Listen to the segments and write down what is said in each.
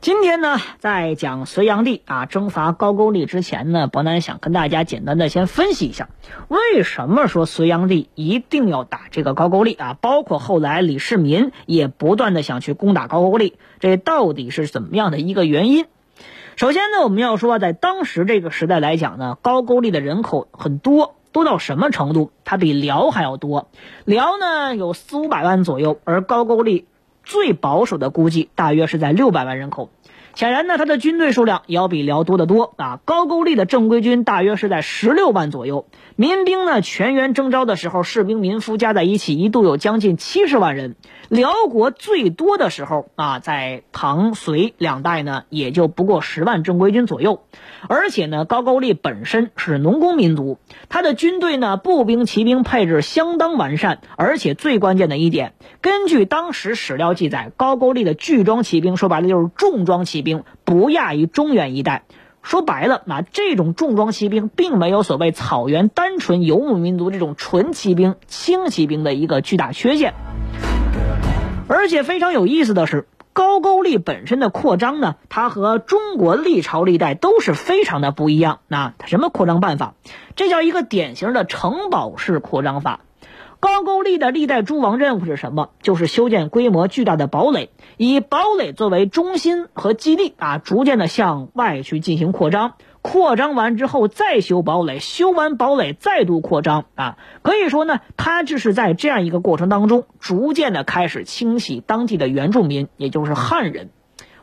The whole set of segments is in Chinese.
今天呢，在讲隋炀帝啊征伐高句丽之前呢，伯南想跟大家简单的先分析一下，为什么说隋炀帝一定要打这个高句丽啊？包括后来李世民也不断的想去攻打高句丽，这到底是怎么样的一个原因？首先呢，我们要说，在当时这个时代来讲呢，高句丽的人口很多，多到什么程度？它比辽还要多。辽呢有四五百万左右，而高句丽。最保守的估计大约是在六百万人口，显然呢，他的军队数量也要比辽多得多啊。高句丽的正规军大约是在十六万左右，民兵呢全员征召的时候，士兵民夫加在一起一度有将近七十万人。辽国最多的时候啊，在唐隋两代呢，也就不过十万正规军左右。而且呢，高句丽本身是农工民族，他的军队呢，步兵、骑兵配置相当完善，而且最关键的一点，根据当时史料记载，高句丽的巨装骑兵，说白了就是重装骑兵，不亚于中原一带。说白了，那这种重装骑兵并没有所谓草原单纯游牧民族这种纯骑兵、轻骑兵的一个巨大缺陷。而且非常有意思的是，高句丽本身的扩张呢，它和中国历朝历代都是非常的不一样。那什么扩张办法？这叫一个典型的城堡式扩张法。高句丽的历代诸王任务是什么？就是修建规模巨大的堡垒，以堡垒作为中心和基地啊，逐渐的向外去进行扩张。扩张完之后再修堡垒，修完堡垒再度扩张啊！可以说呢，他这是在这样一个过程当中，逐渐的开始清洗当地的原住民，也就是汉人。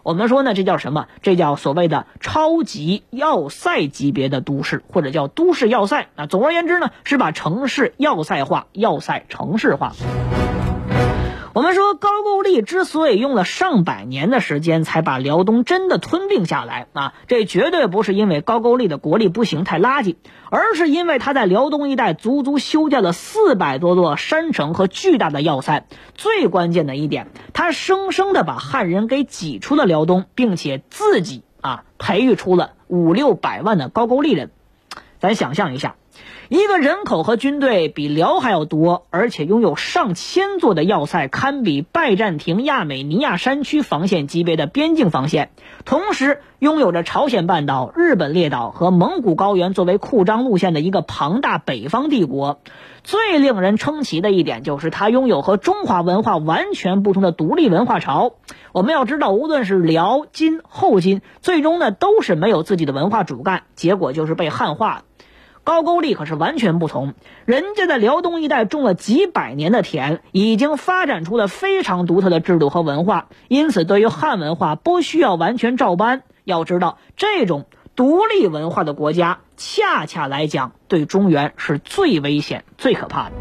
我们说呢，这叫什么？这叫所谓的超级要塞级别的都市，或者叫都市要塞那。总而言之呢，是把城市要塞化，要塞城市化。我们说高句丽之所以用了上百年的时间才把辽东真的吞并下来啊，这绝对不是因为高句丽的国力不行太垃圾，而是因为他在辽东一带足足修建了四百多座山城和巨大的要塞。最关键的一点，他生生的把汉人给挤出了辽东，并且自己啊培育出了五六百万的高句丽人。咱想象一下。一个人口和军队比辽还要多，而且拥有上千座的要塞，堪比拜占庭亚美尼亚山区防线级别的边境防线。同时，拥有着朝鲜半岛、日本列岛和蒙古高原作为扩张路线的一个庞大北方帝国。最令人称奇的一点就是，它拥有和中华文化完全不同的独立文化潮。我们要知道，无论是辽、金、后金，最终呢都是没有自己的文化主干，结果就是被汉化。高句丽可是完全不同，人家在辽东一带种了几百年的田，已经发展出了非常独特的制度和文化，因此对于汉文化不需要完全照搬。要知道，这种独立文化的国家，恰恰来讲对中原是最危险、最可怕的。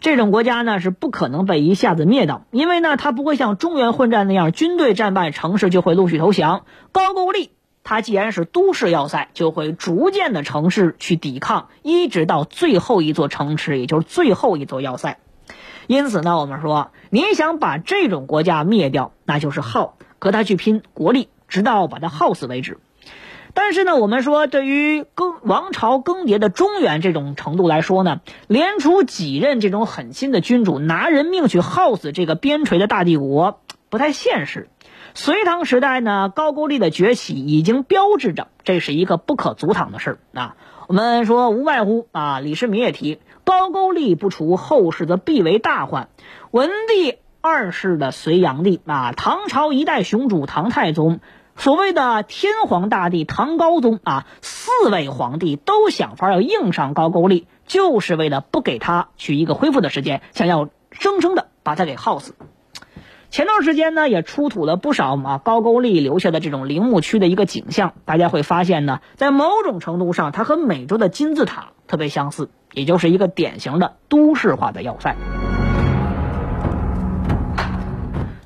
这种国家呢是不可能被一下子灭掉，因为呢它不会像中原混战那样，军队战败，城市就会陆续投降。高句丽。它既然是都市要塞，就会逐渐的城市去抵抗，一直到最后一座城池，也就是最后一座要塞。因此呢，我们说，你想把这种国家灭掉，那就是耗，和他去拼国力，直到把它耗死为止。但是呢，我们说，对于更王朝更迭的中原这种程度来说呢，连出几任这种狠心的君主，拿人命去耗死这个边陲的大帝国，不太现实。隋唐时代呢，高句丽的崛起已经标志着这是一个不可阻挡的事儿啊。我们说无外乎啊，李世民也提高句丽不除，后世则必为大患。文帝二世的隋炀帝啊，唐朝一代雄主唐太宗，所谓的天皇大帝唐高宗啊，四位皇帝都想法要硬上高句丽，就是为了不给他取一个恢复的时间，想要生生的把他给耗死。前段时间呢，也出土了不少啊高句丽留下的这种陵墓区的一个景象。大家会发现呢，在某种程度上，它和美洲的金字塔特别相似，也就是一个典型的都市化的要塞。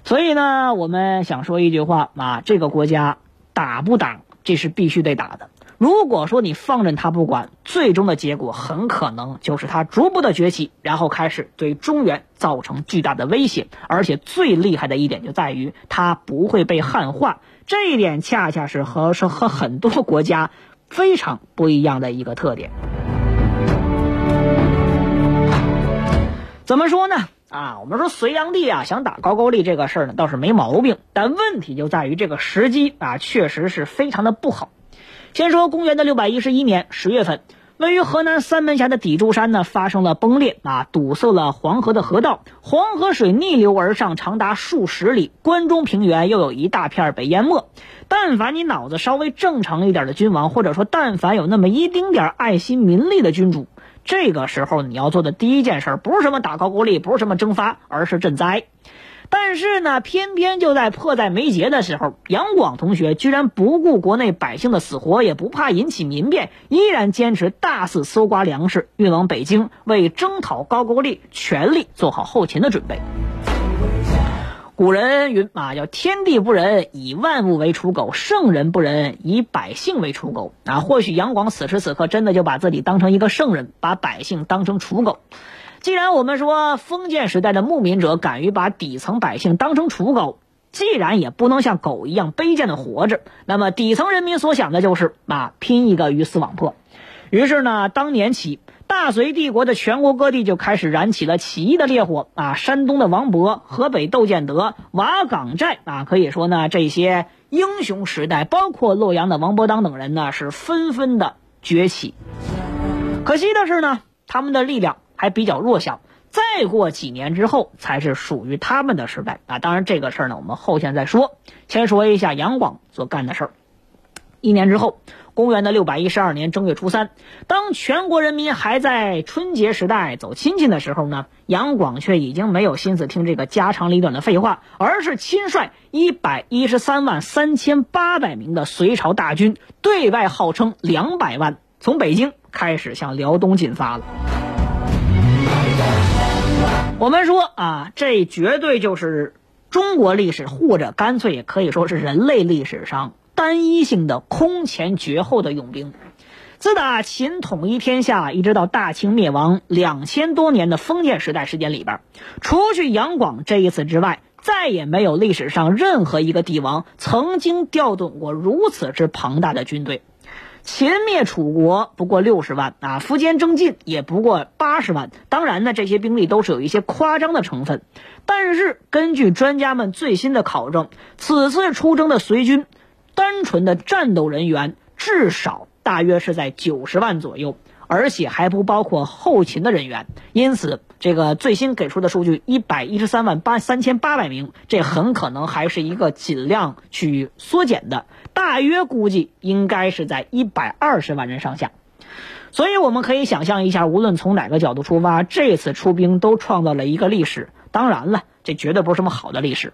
所以呢，我们想说一句话啊，这个国家打不打，这是必须得打的。如果说你放任他不管，最终的结果很可能就是他逐步的崛起，然后开始对中原造成巨大的威胁。而且最厉害的一点就在于他不会被汉化，这一点恰恰是和是和很多国家非常不一样的一个特点。怎么说呢？啊，我们说隋炀帝啊想打高句丽这个事儿呢倒是没毛病，但问题就在于这个时机啊确实是非常的不好。先说公元的六百一十一年十月份，位于河南三门峡的砥柱山呢发生了崩裂啊，堵塞了黄河的河道，黄河水逆流而上，长达数十里，关中平原又有一大片被淹没。但凡你脑子稍微正常一点的君王，或者说但凡有那么一丁点爱心民力的君主，这个时候你要做的第一件事，不是什么打高句丽，不是什么征发，而是赈灾。但是呢，偏偏就在迫在眉睫的时候，杨广同学居然不顾国内百姓的死活，也不怕引起民变，依然坚持大肆搜刮粮食，运往北京，为征讨高句丽全力做好后勤的准备。古人云啊，叫天地不仁，以万物为刍狗；圣人不仁，以百姓为刍狗。啊，或许杨广此时此刻真的就把自己当成一个圣人，把百姓当成刍狗。既然我们说封建时代的牧民者敢于把底层百姓当成刍狗，既然也不能像狗一样卑贱的活着，那么底层人民所想的就是啊，拼一个鱼死网破。于是呢，当年起，大隋帝国的全国各地就开始燃起了起义的烈火啊！山东的王勃、河北窦建德、瓦岗寨啊，可以说呢，这些英雄时代，包括洛阳的王伯当等人呢，是纷纷的崛起。可惜的是呢，他们的力量。还比较弱小，再过几年之后才是属于他们的时代啊！当然，这个事儿呢，我们后天再说。先说一下杨广所干的事儿。一年之后，公元的六百一十二年正月初三，当全国人民还在春节时代走亲戚的时候呢，杨广却已经没有心思听这个家长里短的废话，而是亲率一百一十三万三千八百名的隋朝大军，对外号称两百万，从北京开始向辽东进发了。我们说啊，这绝对就是中国历史，或者干脆也可以说是人类历史上单一性的空前绝后的用兵。自打秦统一天下，一直到大清灭亡两千多年的封建时代时间里边，除去杨广这一次之外，再也没有历史上任何一个帝王曾经调动过如此之庞大的军队。秦灭楚国不过六十万啊，苻坚征晋也不过八十万。当然呢，这些兵力都是有一些夸张的成分。但是根据专家们最新的考证，此次出征的隋军，单纯的战斗人员至少大约是在九十万左右。而且还不包括后勤的人员，因此这个最新给出的数据一百一十三万八三千八百名，这很可能还是一个尽量去缩减的，大约估计应该是在一百二十万人上下。所以我们可以想象一下，无论从哪个角度出发，这次出兵都创造了一个历史。当然了，这绝对不是什么好的历史。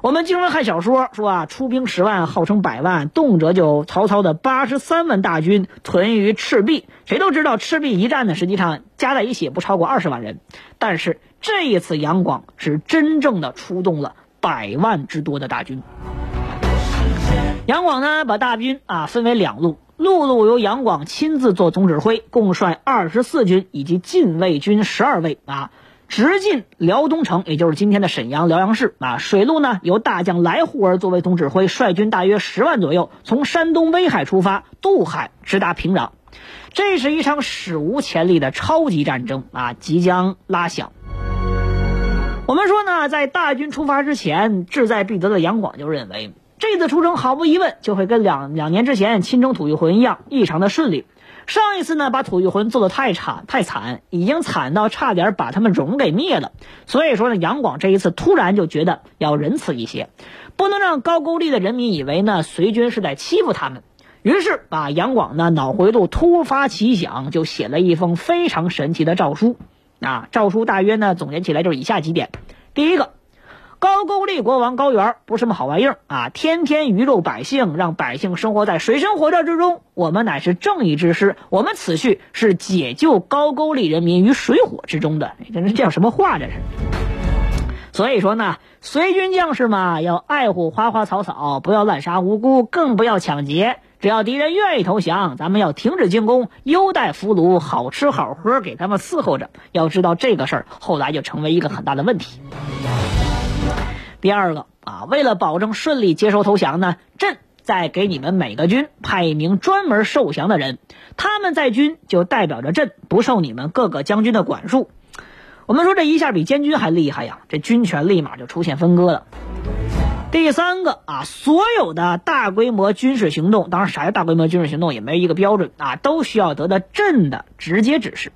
我们经常看小说说啊，出兵十万，号称百万，动辄就曹操的八十三万大军屯于赤壁。谁都知道赤壁一战呢，实际上加在一起也不超过二十万人。但是这一次杨广是真正的出动了百万之多的大军。杨广呢，把大军啊分为两路，陆路由杨广亲自做总指挥，共率二十四军以及禁卫军十二位啊。直进辽东城，也就是今天的沈阳辽阳市啊。水路呢，由大将来护儿作为总指挥，率军大约十万左右，从山东威海出发，渡海直达平壤。这是一场史无前例的超级战争啊，即将拉响。我们说呢，在大军出发之前，志在必得的杨广就认为，这次出征毫无疑问就会跟两两年之前亲征吐谷浑一样，异常的顺利。上一次呢，把吐谷浑做的太惨太惨，已经惨到差点把他们戎给灭了。所以说呢，杨广这一次突然就觉得要仁慈一些，不能让高句丽的人民以为呢隋军是在欺负他们。于是把杨广呢脑回路突发奇想，就写了一封非常神奇的诏书。啊，诏书大约呢总结起来就是以下几点：第一个。高句丽国王高原不是什么好玩意儿啊！天天鱼肉百姓，让百姓生活在水深火热之中。我们乃是正义之师，我们此去是解救高句丽人民于水火之中的。这是叫什么话？这是。所以说呢，随军将士嘛，要爱护花花草草，不要滥杀无辜，更不要抢劫。只要敌人愿意投降，咱们要停止进攻，优待俘虏，好吃好喝给他们伺候着。要知道这个事儿后来就成为一个很大的问题。第二个啊，为了保证顺利接收投降呢，朕再给你们每个军派一名专门受降的人，他们在军就代表着朕，不受你们各个将军的管束。我们说这一下比监军还厉害呀，这军权立马就出现分割了。第三个啊，所有的大规模军事行动，当然啥叫大规模军事行动也没一个标准啊，都需要得到朕的直接指示。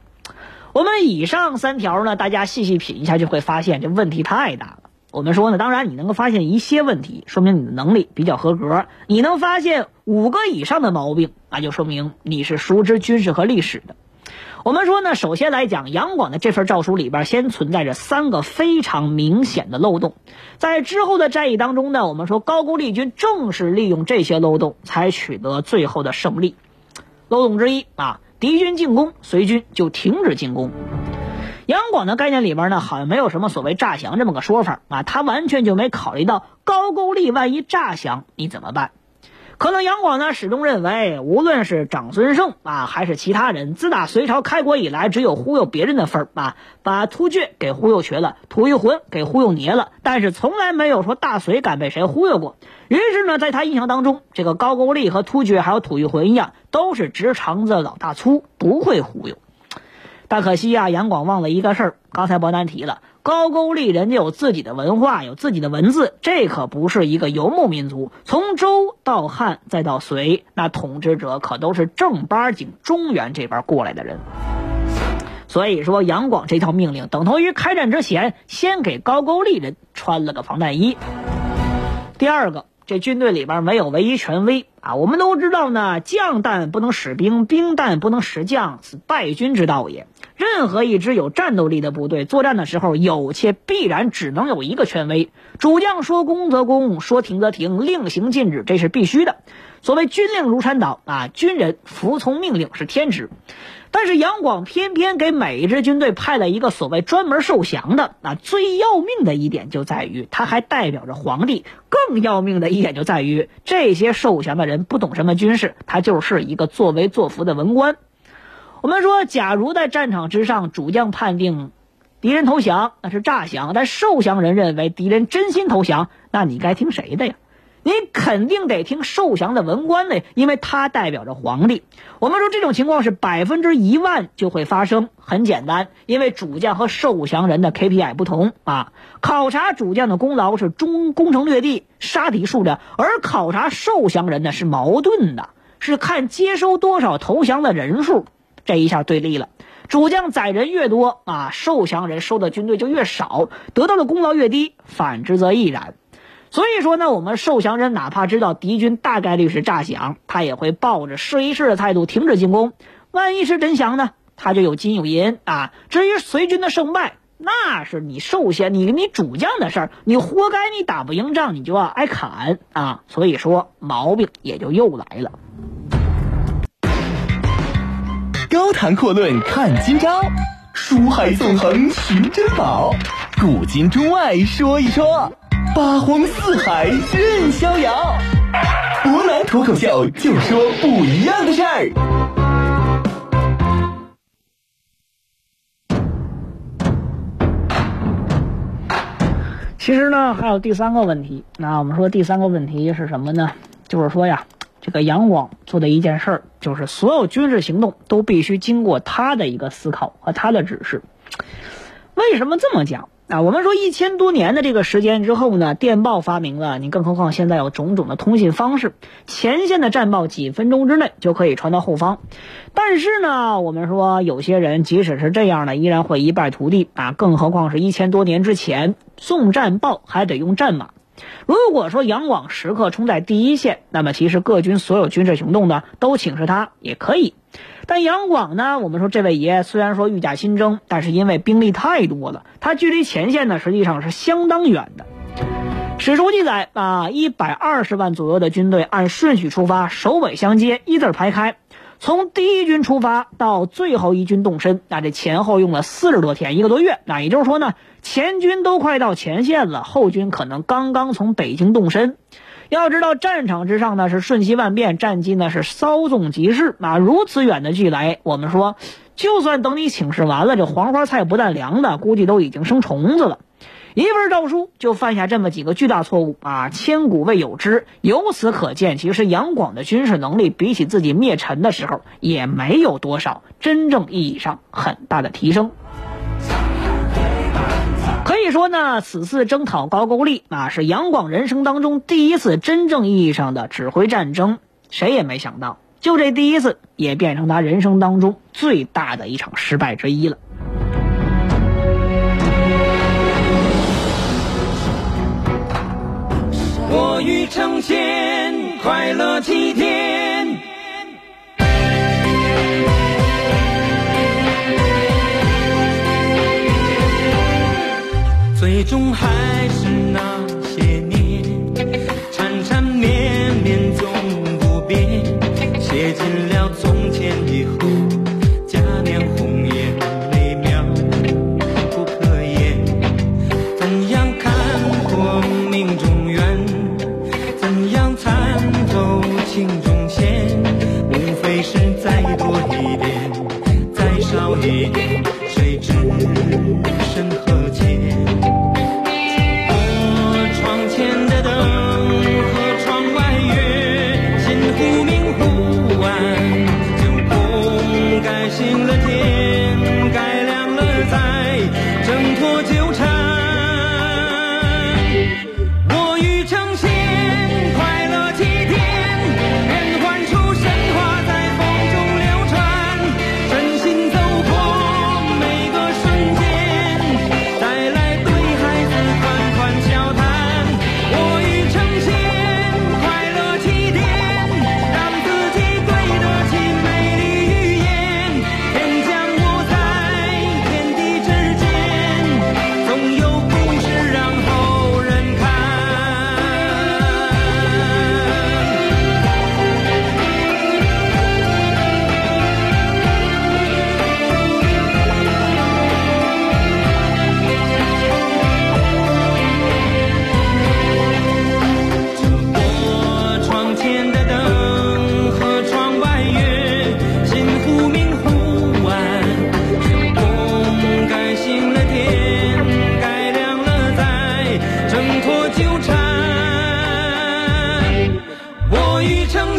我们以上三条呢，大家细细品一下就会发现这问题太大了。我们说呢，当然你能够发现一些问题，说明你的能力比较合格；你能发现五个以上的毛病，那就说明你是熟知军事和历史的。我们说呢，首先来讲，杨广的这份诏书里边先存在着三个非常明显的漏洞，在之后的战役当中呢，我们说高句丽军正是利用这些漏洞才取得最后的胜利。漏洞之一啊，敌军进攻，随军就停止进攻。杨广的概念里边呢，好像没有什么所谓诈降这么个说法啊，他完全就没考虑到高句丽万一诈降，你怎么办？可能杨广呢始终认为，无论是长孙晟啊，还是其他人，自打隋朝开国以来，只有忽悠别人的份儿啊，把突厥给忽悠瘸了，吐谷浑给忽悠捏了，但是从来没有说大隋敢被谁忽悠过。于是呢，在他印象当中，这个高句丽和突厥还有吐谷浑一样，都是直肠子老大粗，不会忽悠。但可惜啊，杨广忘了一个事儿，刚才伯南提了。高句丽人家有自己的文化，有自己的文字，这可不是一个游牧民族。从周到汉再到隋，那统治者可都是正八经中原这边过来的人。所以说，杨广这套命令等同于开战之前先给高句丽人穿了个防弹衣。第二个，这军队里边没有唯一权威啊。我们都知道呢，将但不能使兵，兵但不能使将，此败军之道也。任何一支有战斗力的部队，作战的时候有且必然只能有一个权威，主将说攻则攻，说停则停，令行禁止，这是必须的。所谓军令如山倒啊，军人服从命令是天职。但是杨广偏偏给每一支军队派了一个所谓专门受降的，那最要命的一点就在于，他还代表着皇帝。更要命的一点就在于，这些受降的人不懂什么军事，他就是一个作威作福的文官。我们说，假如在战场之上，主将判定敌人投降，那是诈降；但受降人认为敌人真心投降，那你该听谁的呀？你肯定得听受降的文官的，因为他代表着皇帝。我们说这种情况是百分之一万就会发生。很简单，因为主将和受降人的 KPI 不同啊。考察主将的功劳是中攻城略地、杀敌数量，而考察受降人呢是矛盾的，是看接收多少投降的人数。这一下对立了，主将载人越多啊，受降人收的军队就越少，得到的功劳越低；反之则亦然。所以说呢，我们受降人哪怕知道敌军大概率是诈降，他也会抱着试一试的态度停止进攻。万一是真降呢，他就有金有银啊。至于随军的胜败，那是你受降你你主将的事儿，你活该你打不赢仗，你就要挨砍啊。所以说毛病也就又来了。高谈阔论看今朝，书海纵横寻珍宝，古今中外说一说，八荒四海任逍遥。湖南脱口秀就说不一样的事儿。其实呢，还有第三个问题。那我们说第三个问题是什么呢？就是说呀。这个杨广做的一件事儿，就是所有军事行动都必须经过他的一个思考和他的指示。为什么这么讲啊？我们说一千多年的这个时间之后呢，电报发明了，你更何况现在有种种的通信方式，前线的战报几分钟之内就可以传到后方。但是呢，我们说有些人即使是这样的，依然会一败涂地啊！更何况是一千多年之前送战报还得用战马。如果说杨广时刻冲在第一线，那么其实各军所有军事行动呢都请示他也可以。但杨广呢，我们说这位爷虽然说御驾亲征，但是因为兵力太多了，他距离前线呢实际上是相当远的。史书记载啊，一百二十万左右的军队按顺序出发，首尾相接，一字排开。从第一军出发到最后一军动身，那这前后用了四十多天，一个多月。那也就是说呢，前军都快到前线了，后军可能刚刚从北京动身。要知道战场之上呢是瞬息万变，战机呢是稍纵即逝啊！如此远的距离，我们说，就算等你请示完了，这黄花菜不但凉的，估计都已经生虫子了。一份诏书就犯下这么几个巨大错误啊，千古未有之。由此可见，其实杨广的军事能力比起自己灭陈的时候，也没有多少真正意义上很大的提升。可以说呢，此次征讨高句丽啊，是杨广人生当中第一次真正意义上的指挥战争。谁也没想到，就这第一次，也变成他人生当中最大的一场失败之一了。欲成仙，快乐齐天。最终还是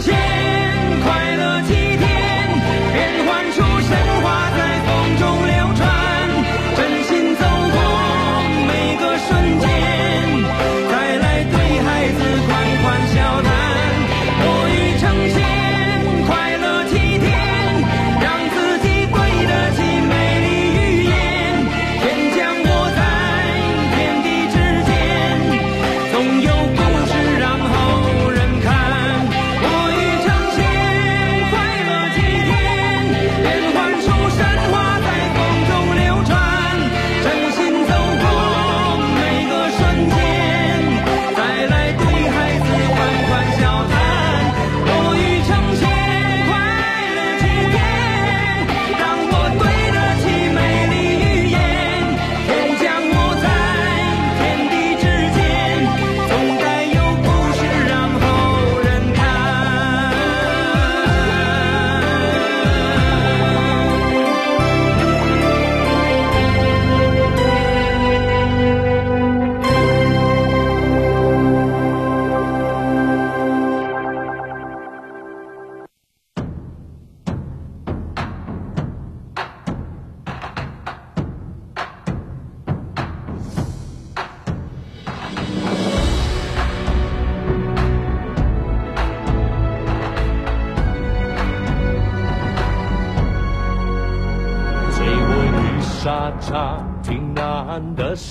欲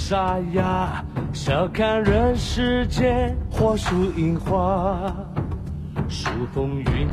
沙哑，笑看人世间火树银花，数风云。